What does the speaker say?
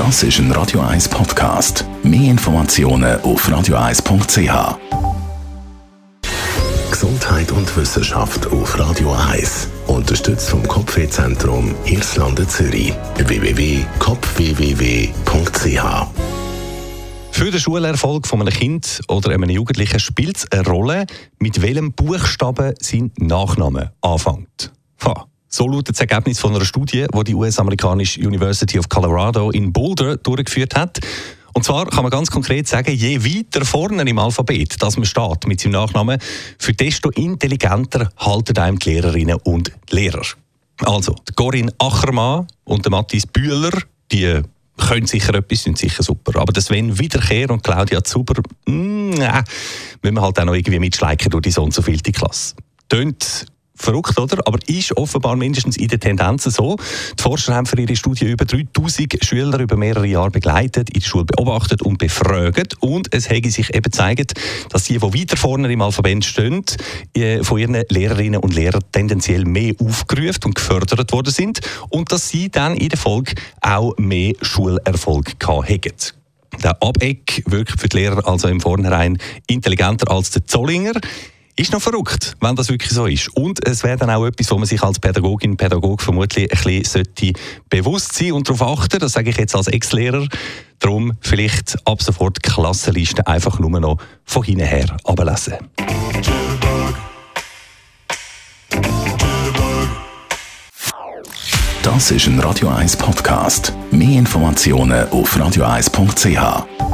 Das ist ein Radio 1 Podcast. Mehr Informationen auf radio1.ch. Gesundheit und Wissenschaft auf Radio 1. Unterstützt vom Kopfwehzentrum Irlande Zürich. www.kopfwww.ch für den Schulerfolg von einem Kind oder einem Jugendlichen spielt es eine Rolle, mit welchem Buchstaben sein Nachname anfängt. Ha. So lautet das Ergebnis von einer Studie, die die US-amerikanische University of Colorado in Boulder durchgeführt hat. Und zwar kann man ganz konkret sagen, je weiter vorne im Alphabet, dass man steht mit seinem Nachnamen, für desto intelligenter halten einem die Lehrerinnen und Lehrer. Also, die Corinne Achermann und der Matthias Bühler, die können sicher etwas, sind sicher super. Aber der Sven Wiederkehr und Claudia Zuber, mm, müssen wir halt auch noch irgendwie mitschleichen durch die so und so vielte Klasse. Tönt verrückt, oder? Aber ist offenbar mindestens in den Tendenzen so. Die Forscher haben für ihre Studie über 3000 Schüler über mehrere Jahre begleitet, in der Schule beobachtet und befragt. Und es hätte sich eben gezeigt, dass die, die weiter vorne im Alphabet stehen, äh, von ihren Lehrerinnen und Lehrern tendenziell mehr aufgerufen und gefördert worden sind und dass sie dann in der Folge auch mehr Schulerfolg hatten. Der Abeck wirkt für die Lehrer also im Vornherein intelligenter als der Zollinger. Ist noch verrückt, wenn das wirklich so ist. Und es wäre dann auch etwas, wo man sich als Pädagogin, Pädagog vermutlich ein bisschen bewusst sein und darauf achten, das sage ich jetzt als Ex-Lehrer, darum vielleicht ab sofort Klassenlisten einfach nur noch von hinten her ablesen. Das ist ein Radio 1 Podcast. Mehr Informationen auf radio1.ch.